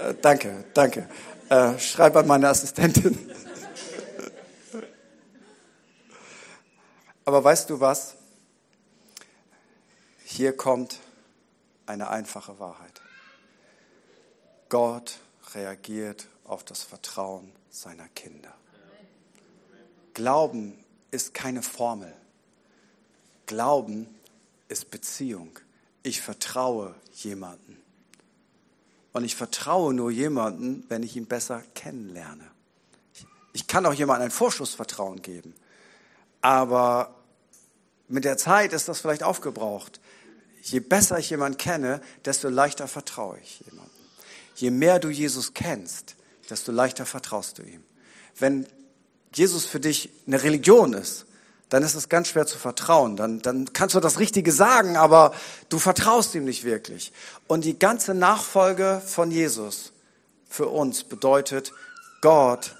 äh, danke, danke. Äh, schreib an meine Assistentin. Aber weißt du was? Hier kommt eine einfache Wahrheit. Gott reagiert auf das Vertrauen seiner Kinder. Glauben ist keine Formel. Glauben ist Beziehung. Ich vertraue jemanden. Und ich vertraue nur jemanden, wenn ich ihn besser kennenlerne. Ich kann auch jemandem ein Vorschussvertrauen geben. Aber mit der Zeit ist das vielleicht aufgebraucht. Je besser ich jemanden kenne, desto leichter vertraue ich jemandem. Je mehr du Jesus kennst, desto leichter vertraust du ihm. Wenn Jesus für dich eine Religion ist, dann ist es ganz schwer zu vertrauen. Dann, dann kannst du das Richtige sagen, aber du vertraust ihm nicht wirklich. Und die ganze Nachfolge von Jesus für uns bedeutet, Gott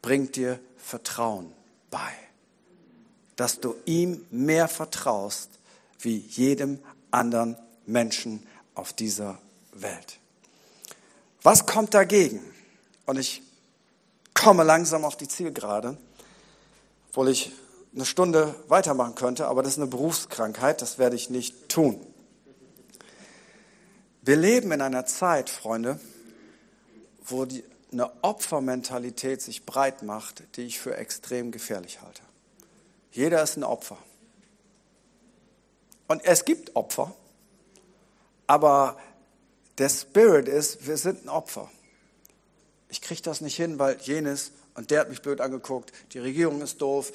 bringt dir Vertrauen bei. Dass du ihm mehr vertraust wie jedem anderen Menschen auf dieser Welt. Was kommt dagegen? Und ich komme langsam auf die Zielgerade, obwohl ich eine Stunde weitermachen könnte, aber das ist eine Berufskrankheit, das werde ich nicht tun. Wir leben in einer Zeit, Freunde, wo die, eine Opfermentalität sich breit macht, die ich für extrem gefährlich halte. Jeder ist ein Opfer. Und es gibt Opfer, aber der Spirit ist, wir sind ein Opfer. Ich kriege das nicht hin, weil jenes, und der hat mich blöd angeguckt, die Regierung ist doof,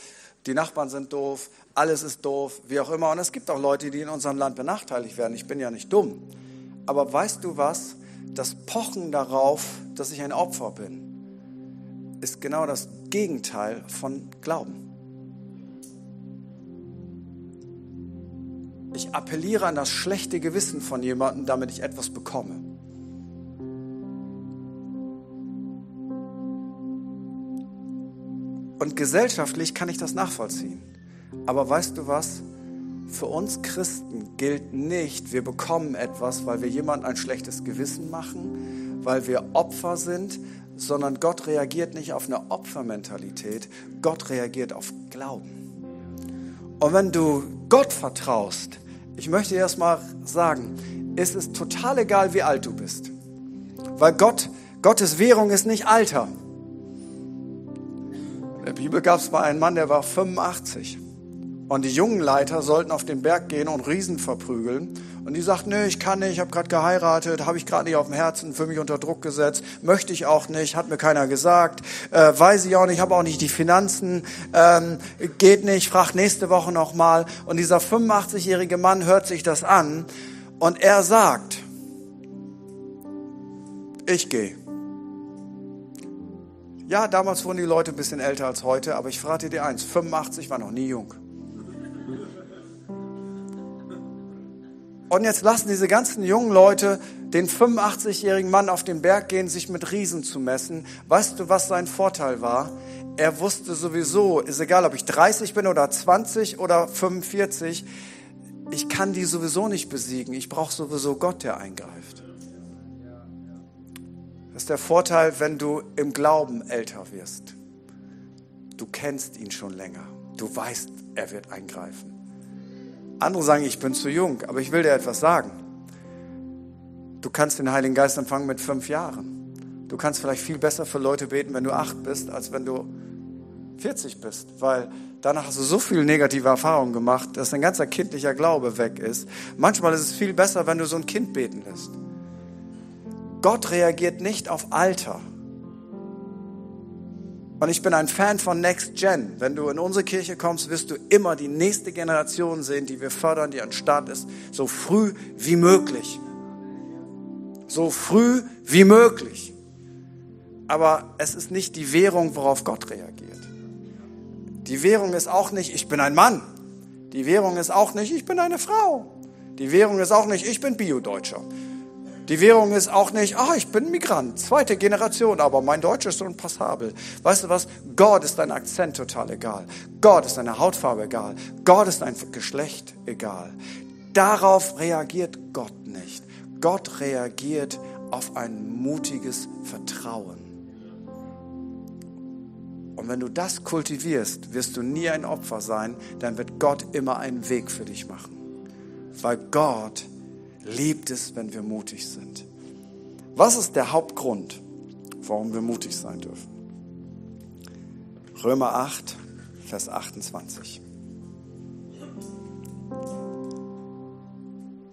die Nachbarn sind doof, alles ist doof, wie auch immer. Und es gibt auch Leute, die in unserem Land benachteiligt werden. Ich bin ja nicht dumm. Aber weißt du was? Das Pochen darauf, dass ich ein Opfer bin, ist genau das Gegenteil von Glauben. Ich appelliere an das schlechte Gewissen von jemandem, damit ich etwas bekomme. Und gesellschaftlich kann ich das nachvollziehen. Aber weißt du was? Für uns Christen gilt nicht, wir bekommen etwas, weil wir jemandem ein schlechtes Gewissen machen, weil wir Opfer sind, sondern Gott reagiert nicht auf eine Opfermentalität, Gott reagiert auf Glauben. Und wenn du Gott vertraust, ich möchte erst mal sagen, es ist total egal, wie alt du bist. Weil Gott, Gottes Währung ist nicht Alter. In der Bibel gab es mal einen Mann, der war 85. Und die jungen Leiter sollten auf den Berg gehen und Riesen verprügeln. Und die sagt, nö, ich kann nicht, ich habe gerade geheiratet, habe ich gerade nicht auf dem Herzen, für mich unter Druck gesetzt, möchte ich auch nicht, hat mir keiner gesagt, äh, weiß ich auch nicht, habe auch nicht die Finanzen, ähm, geht nicht, fragt nächste Woche nochmal. Und dieser 85-jährige Mann hört sich das an und er sagt, ich gehe. Ja, damals wurden die Leute ein bisschen älter als heute, aber ich verrate dir eins, 85 war noch nie jung. Und jetzt lassen diese ganzen jungen Leute den 85-jährigen Mann auf den Berg gehen, sich mit Riesen zu messen. Weißt du, was sein Vorteil war? Er wusste sowieso, ist egal, ob ich 30 bin oder 20 oder 45, ich kann die sowieso nicht besiegen. Ich brauche sowieso Gott, der eingreift. Das ist der Vorteil, wenn du im Glauben älter wirst. Du kennst ihn schon länger. Du weißt, er wird eingreifen. Andere sagen, ich bin zu jung, aber ich will dir etwas sagen. Du kannst den Heiligen Geist empfangen mit fünf Jahren. Du kannst vielleicht viel besser für Leute beten, wenn du acht bist, als wenn du 40 bist, weil danach hast du so viele negative Erfahrungen gemacht, dass dein ganzer kindlicher Glaube weg ist. Manchmal ist es viel besser, wenn du so ein Kind beten lässt. Gott reagiert nicht auf Alter. Und ich bin ein Fan von Next Gen. Wenn du in unsere Kirche kommst, wirst du immer die nächste Generation sehen, die wir fördern, die an Start ist, so früh wie möglich. So früh wie möglich. Aber es ist nicht die Währung, worauf Gott reagiert. Die Währung ist auch nicht, ich bin ein Mann. Die Währung ist auch nicht, ich bin eine Frau. Die Währung ist auch nicht, ich bin Bio-Deutscher. Die Währung ist auch nicht, ah, ich bin Migrant, zweite Generation, aber mein Deutsch ist so passabel. Weißt du was? Gott ist dein Akzent total egal. Gott ist deine Hautfarbe egal. Gott ist dein Geschlecht egal. Darauf reagiert Gott nicht. Gott reagiert auf ein mutiges Vertrauen. Und wenn du das kultivierst, wirst du nie ein Opfer sein, dann wird Gott immer einen Weg für dich machen. Weil Gott liebt es, wenn wir mutig sind. Was ist der Hauptgrund, warum wir mutig sein dürfen? Römer 8, Vers 28.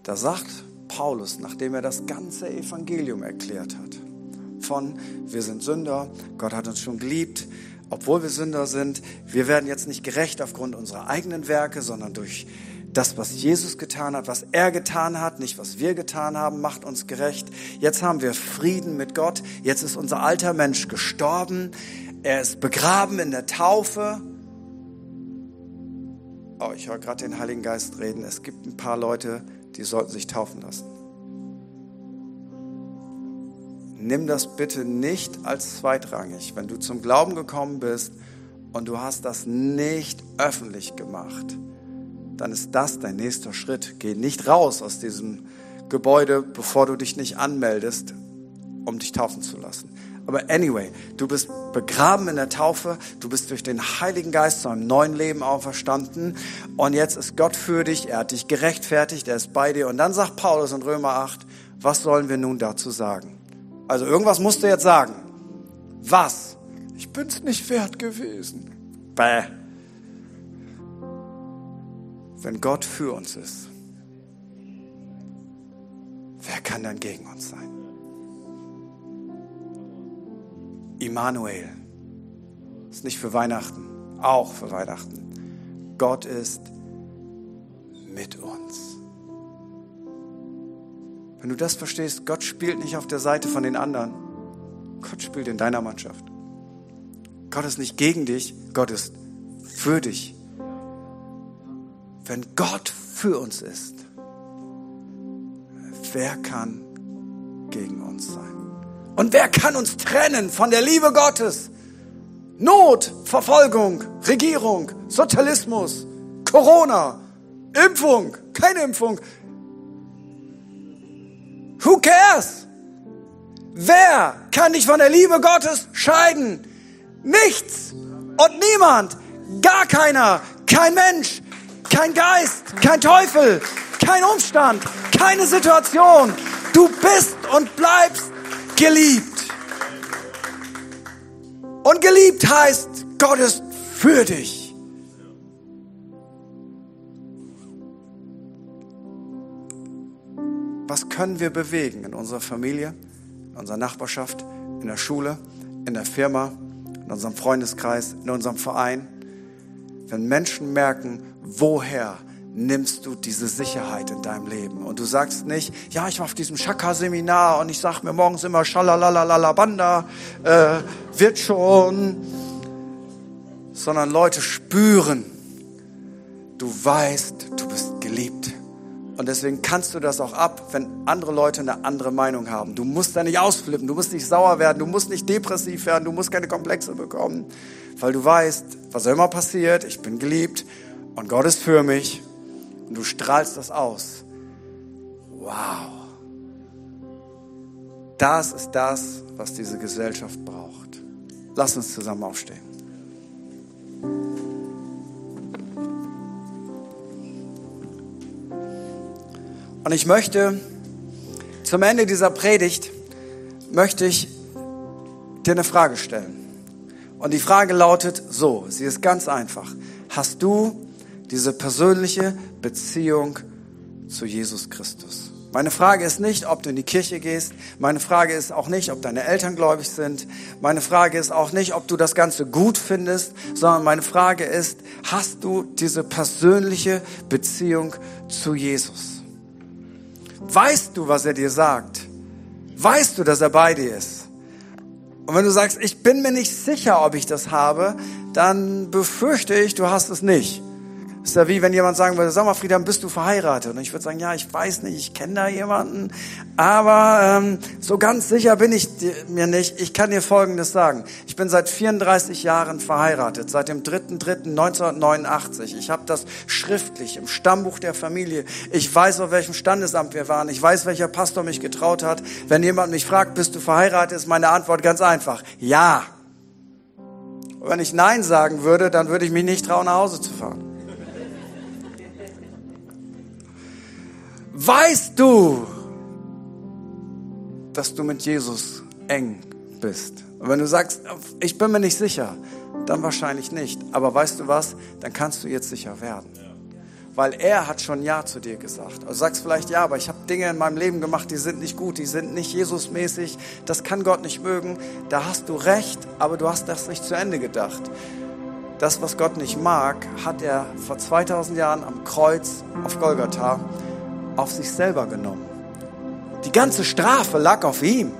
Da sagt Paulus, nachdem er das ganze Evangelium erklärt hat, von wir sind Sünder, Gott hat uns schon geliebt, obwohl wir Sünder sind, wir werden jetzt nicht gerecht aufgrund unserer eigenen Werke, sondern durch das, was Jesus getan hat, was er getan hat, nicht was wir getan haben, macht uns gerecht. Jetzt haben wir Frieden mit Gott. Jetzt ist unser alter Mensch gestorben. Er ist begraben in der Taufe. Oh, ich höre gerade den Heiligen Geist reden. Es gibt ein paar Leute, die sollten sich taufen lassen. Nimm das bitte nicht als zweitrangig. Wenn du zum Glauben gekommen bist und du hast das nicht öffentlich gemacht, dann ist das dein nächster Schritt. Geh nicht raus aus diesem Gebäude, bevor du dich nicht anmeldest, um dich taufen zu lassen. Aber anyway, du bist begraben in der Taufe, du bist durch den Heiligen Geist zu einem neuen Leben auferstanden und jetzt ist Gott für dich, er hat dich gerechtfertigt, er ist bei dir. Und dann sagt Paulus in Römer 8, was sollen wir nun dazu sagen? Also irgendwas musst du jetzt sagen. Was? Ich bin's nicht wert gewesen. Bäh wenn Gott für uns ist, wer kann dann gegen uns sein? Immanuel ist nicht für Weihnachten, auch für Weihnachten. Gott ist mit uns. Wenn du das verstehst, Gott spielt nicht auf der Seite von den anderen. Gott spielt in deiner Mannschaft. Gott ist nicht gegen dich, Gott ist für dich. Wenn Gott für uns ist, wer kann gegen uns sein? Und wer kann uns trennen von der Liebe Gottes? Not, Verfolgung, Regierung, Sozialismus, Corona, Impfung, keine Impfung. Who cares? Wer kann dich von der Liebe Gottes scheiden? Nichts und niemand, gar keiner, kein Mensch, kein Geist, kein Teufel, kein Umstand, keine Situation. Du bist und bleibst geliebt. Und geliebt heißt, Gott ist für dich. Was können wir bewegen in unserer Familie, in unserer Nachbarschaft, in der Schule, in der Firma, in unserem Freundeskreis, in unserem Verein? Wenn Menschen merken, woher nimmst du diese Sicherheit in deinem Leben? Und du sagst nicht, ja, ich war auf diesem Shaka-Seminar und ich sag mir morgens immer Schalalalala äh, wird schon. Sondern Leute spüren, du weißt, du bist geliebt. Und deswegen kannst du das auch ab, wenn andere Leute eine andere Meinung haben. Du musst da nicht ausflippen, du musst nicht sauer werden, du musst nicht depressiv werden, du musst keine Komplexe bekommen, weil du weißt, was immer passiert, ich bin geliebt und Gott ist für mich und du strahlst das aus. Wow. Das ist das, was diese Gesellschaft braucht. Lass uns zusammen aufstehen. Und ich möchte zum Ende dieser Predigt möchte ich dir eine Frage stellen. Und die Frage lautet so, sie ist ganz einfach. Hast du diese persönliche Beziehung zu Jesus Christus. Meine Frage ist nicht, ob du in die Kirche gehst. Meine Frage ist auch nicht, ob deine Eltern gläubig sind. Meine Frage ist auch nicht, ob du das Ganze gut findest, sondern meine Frage ist, hast du diese persönliche Beziehung zu Jesus? Weißt du, was er dir sagt? Weißt du, dass er bei dir ist? Und wenn du sagst, ich bin mir nicht sicher, ob ich das habe, dann befürchte ich, du hast es nicht. Ist ja wie wenn jemand sagen würde, sag mal Friedhelm, bist du verheiratet? Und ich würde sagen, ja, ich weiß nicht, ich kenne da jemanden, aber ähm, so ganz sicher bin ich mir nicht. Ich kann dir Folgendes sagen. Ich bin seit 34 Jahren verheiratet, seit dem 3.3.1989. Ich habe das schriftlich im Stammbuch der Familie. Ich weiß, auf welchem Standesamt wir waren. Ich weiß, welcher Pastor mich getraut hat. Wenn jemand mich fragt, bist du verheiratet, ist meine Antwort ganz einfach. Ja. Und wenn ich Nein sagen würde, dann würde ich mich nicht trauen, nach Hause zu fahren. Weißt du, dass du mit Jesus eng bist? Und wenn du sagst, ich bin mir nicht sicher, dann wahrscheinlich nicht. Aber weißt du was? Dann kannst du jetzt sicher werden. Weil er hat schon Ja zu dir gesagt. Also sagst vielleicht, ja, aber ich habe Dinge in meinem Leben gemacht, die sind nicht gut, die sind nicht Jesusmäßig, das kann Gott nicht mögen. Da hast du recht, aber du hast das nicht zu Ende gedacht. Das, was Gott nicht mag, hat er vor 2000 Jahren am Kreuz auf Golgatha auf sich selber genommen. Die ganze Strafe lag auf ihm,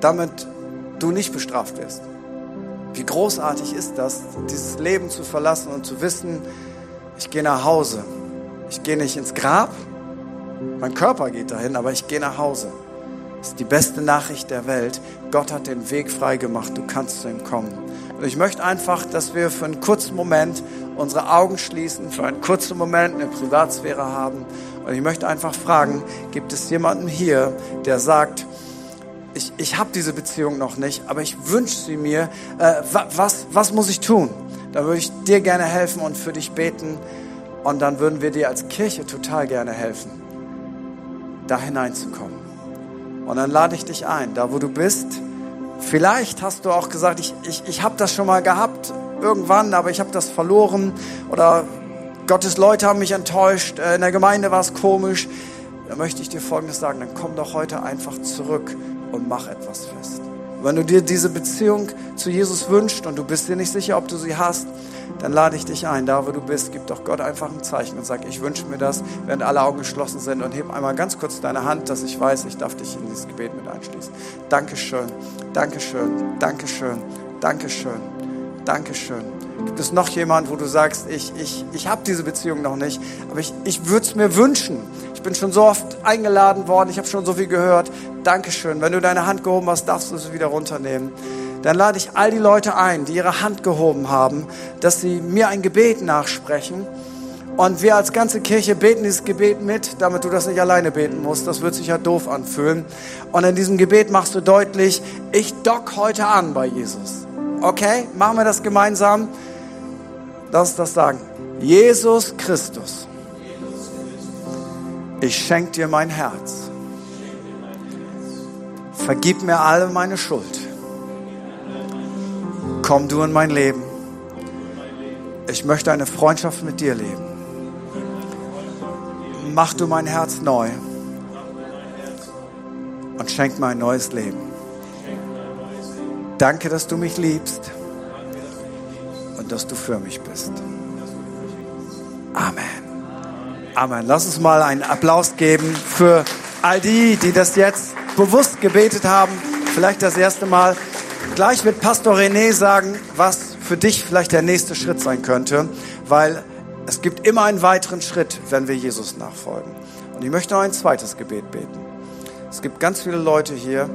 damit du nicht bestraft wirst. Wie großartig ist das, dieses Leben zu verlassen und zu wissen, ich gehe nach Hause. Ich gehe nicht ins Grab, mein Körper geht dahin, aber ich gehe nach Hause. Das ist die beste Nachricht der Welt. Gott hat den Weg frei gemacht, du kannst zu ihm kommen. Und ich möchte einfach, dass wir für einen kurzen Moment unsere Augen schließen, für einen kurzen Moment eine Privatsphäre haben. Und ich möchte einfach fragen, gibt es jemanden hier, der sagt, ich, ich habe diese Beziehung noch nicht, aber ich wünsche sie mir. Äh, was, was muss ich tun? Da würde ich dir gerne helfen und für dich beten. Und dann würden wir dir als Kirche total gerne helfen, da hineinzukommen. Und dann lade ich dich ein, da wo du bist. Vielleicht hast du auch gesagt, ich, ich, ich habe das schon mal gehabt, irgendwann, aber ich habe das verloren oder Gottes Leute haben mich enttäuscht, äh, in der Gemeinde war es komisch. Da möchte ich dir Folgendes sagen, dann komm doch heute einfach zurück und mach etwas fest. wenn du dir diese Beziehung zu Jesus wünschst und du bist dir nicht sicher, ob du sie hast, dann lade ich dich ein, da wo du bist, gib doch Gott einfach ein Zeichen und sag, ich wünsche mir das, während alle Augen geschlossen sind und heb einmal ganz kurz deine Hand, dass ich weiß, ich darf dich in dieses Gebet mit einschließen. Dankeschön, Dankeschön, Dankeschön, Dankeschön. Dankeschön. Gibt es noch jemand, wo du sagst, ich, ich, ich habe diese Beziehung noch nicht, aber ich, ich würde es mir wünschen. Ich bin schon so oft eingeladen worden, ich habe schon so viel gehört. Dankeschön. Wenn du deine Hand gehoben hast, darfst du sie wieder runternehmen. Dann lade ich all die Leute ein, die ihre Hand gehoben haben, dass sie mir ein Gebet nachsprechen. Und wir als ganze Kirche beten dieses Gebet mit, damit du das nicht alleine beten musst. Das wird sich ja doof anfühlen. Und in diesem Gebet machst du deutlich, ich dock heute an bei Jesus. Okay, machen wir das gemeinsam. Lass uns das sagen. Jesus Christus, ich schenke dir mein Herz. Vergib mir alle meine Schuld. Komm du in mein Leben. Ich möchte eine Freundschaft mit dir leben. Mach du mein Herz neu und schenk mir ein neues Leben. Danke, dass du mich liebst dass du für mich bist. Amen. Amen. Lass uns mal einen Applaus geben für all die, die das jetzt bewusst gebetet haben. Vielleicht das erste Mal. Gleich wird Pastor René sagen, was für dich vielleicht der nächste Schritt sein könnte, weil es gibt immer einen weiteren Schritt, wenn wir Jesus nachfolgen. Und ich möchte noch ein zweites Gebet beten. Es gibt ganz viele Leute hier,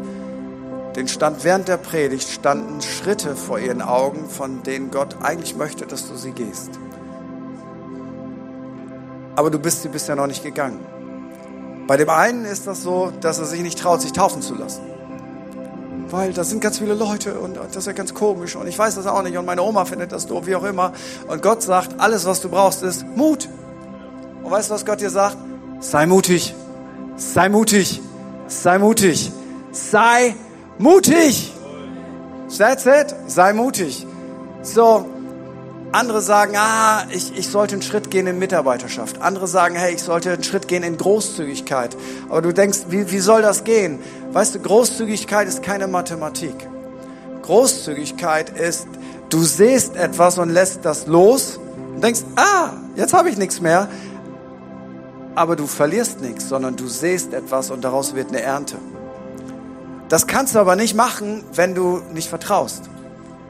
den stand während der Predigt standen Schritte vor ihren Augen, von denen Gott eigentlich möchte, dass du sie gehst. Aber du bist sie bisher noch nicht gegangen. Bei dem einen ist das so, dass er sich nicht traut, sich taufen zu lassen. Weil da sind ganz viele Leute und das ist ja ganz komisch und ich weiß das auch nicht und meine Oma findet das doof, wie auch immer. Und Gott sagt, alles was du brauchst ist Mut. Und weißt du, was Gott dir sagt? Sei mutig, sei mutig, sei mutig, sei mutig. That's it. Sei mutig. So, Andere sagen, ah, ich, ich sollte einen Schritt gehen in Mitarbeiterschaft. Andere sagen, hey, ich sollte einen Schritt gehen in Großzügigkeit. Aber du denkst, wie, wie soll das gehen? Weißt du, Großzügigkeit ist keine Mathematik. Großzügigkeit ist, du siehst etwas und lässt das los und denkst, ah, jetzt habe ich nichts mehr. Aber du verlierst nichts, sondern du siehst etwas und daraus wird eine Ernte. Das kannst du aber nicht machen, wenn du nicht vertraust.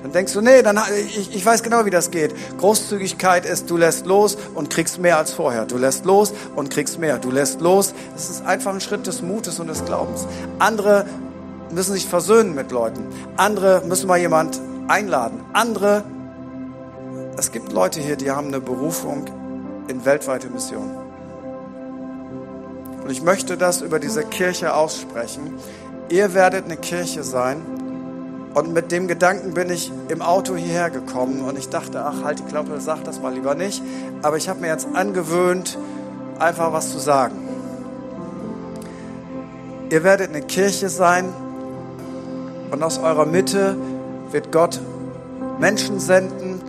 Dann denkst du, nee, dann, ich, ich weiß genau, wie das geht. Großzügigkeit ist, du lässt los und kriegst mehr als vorher. Du lässt los und kriegst mehr. Du lässt los. Es ist einfach ein Schritt des Mutes und des Glaubens. Andere müssen sich versöhnen mit Leuten. Andere müssen mal jemand einladen. Andere, es gibt Leute hier, die haben eine Berufung in weltweite Mission. Und ich möchte das über diese Kirche aussprechen. Ihr werdet eine Kirche sein, und mit dem Gedanken bin ich im Auto hierher gekommen und ich dachte, ach, halt die Klappe, sag das mal lieber nicht. Aber ich habe mir jetzt angewöhnt, einfach was zu sagen. Ihr werdet eine Kirche sein und aus eurer Mitte wird Gott Menschen senden,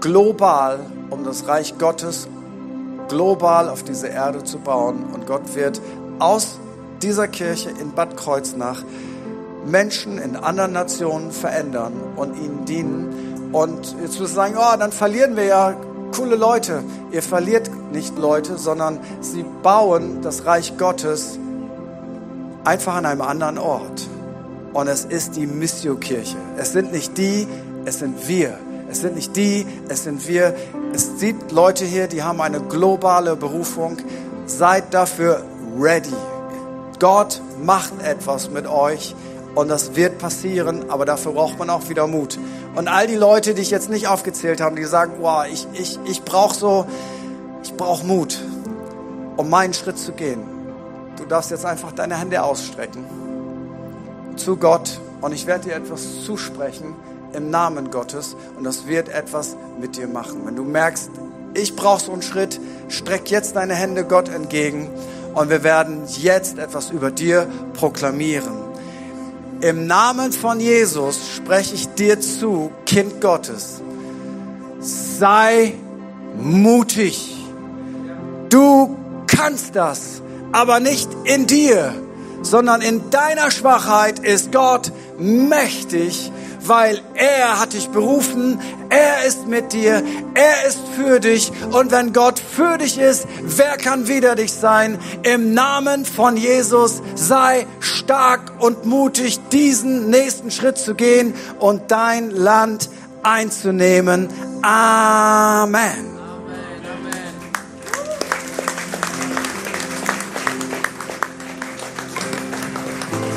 global, um das Reich Gottes global auf diese Erde zu bauen. Und Gott wird aus dieser Kirche in Bad Kreuznach Menschen in anderen Nationen verändern und ihnen dienen. Und jetzt muss ich sagen, oh, dann verlieren wir ja coole Leute. Ihr verliert nicht Leute, sondern sie bauen das Reich Gottes einfach an einem anderen Ort. Und es ist die Missio-Kirche. Es sind nicht die, es sind wir. Es sind nicht die, es sind wir. Es sieht Leute hier, die haben eine globale Berufung. Seid dafür ready. Gott macht etwas mit euch. Und das wird passieren, aber dafür braucht man auch wieder Mut. Und all die Leute, die ich jetzt nicht aufgezählt habe, die sagen, wow, ich, ich, ich brauche so, ich brauche Mut, um meinen Schritt zu gehen. Du darfst jetzt einfach deine Hände ausstrecken zu Gott und ich werde dir etwas zusprechen im Namen Gottes und das wird etwas mit dir machen. Wenn du merkst, ich brauche so einen Schritt, streck jetzt deine Hände Gott entgegen und wir werden jetzt etwas über dir proklamieren. Im Namen von Jesus spreche ich dir zu, Kind Gottes. Sei mutig. Du kannst das, aber nicht in dir, sondern in deiner Schwachheit ist Gott mächtig weil er hat dich berufen, er ist mit dir, er ist für dich und wenn Gott für dich ist, wer kann wider dich sein? Im Namen von Jesus sei stark und mutig, diesen nächsten Schritt zu gehen und dein Land einzunehmen. Amen.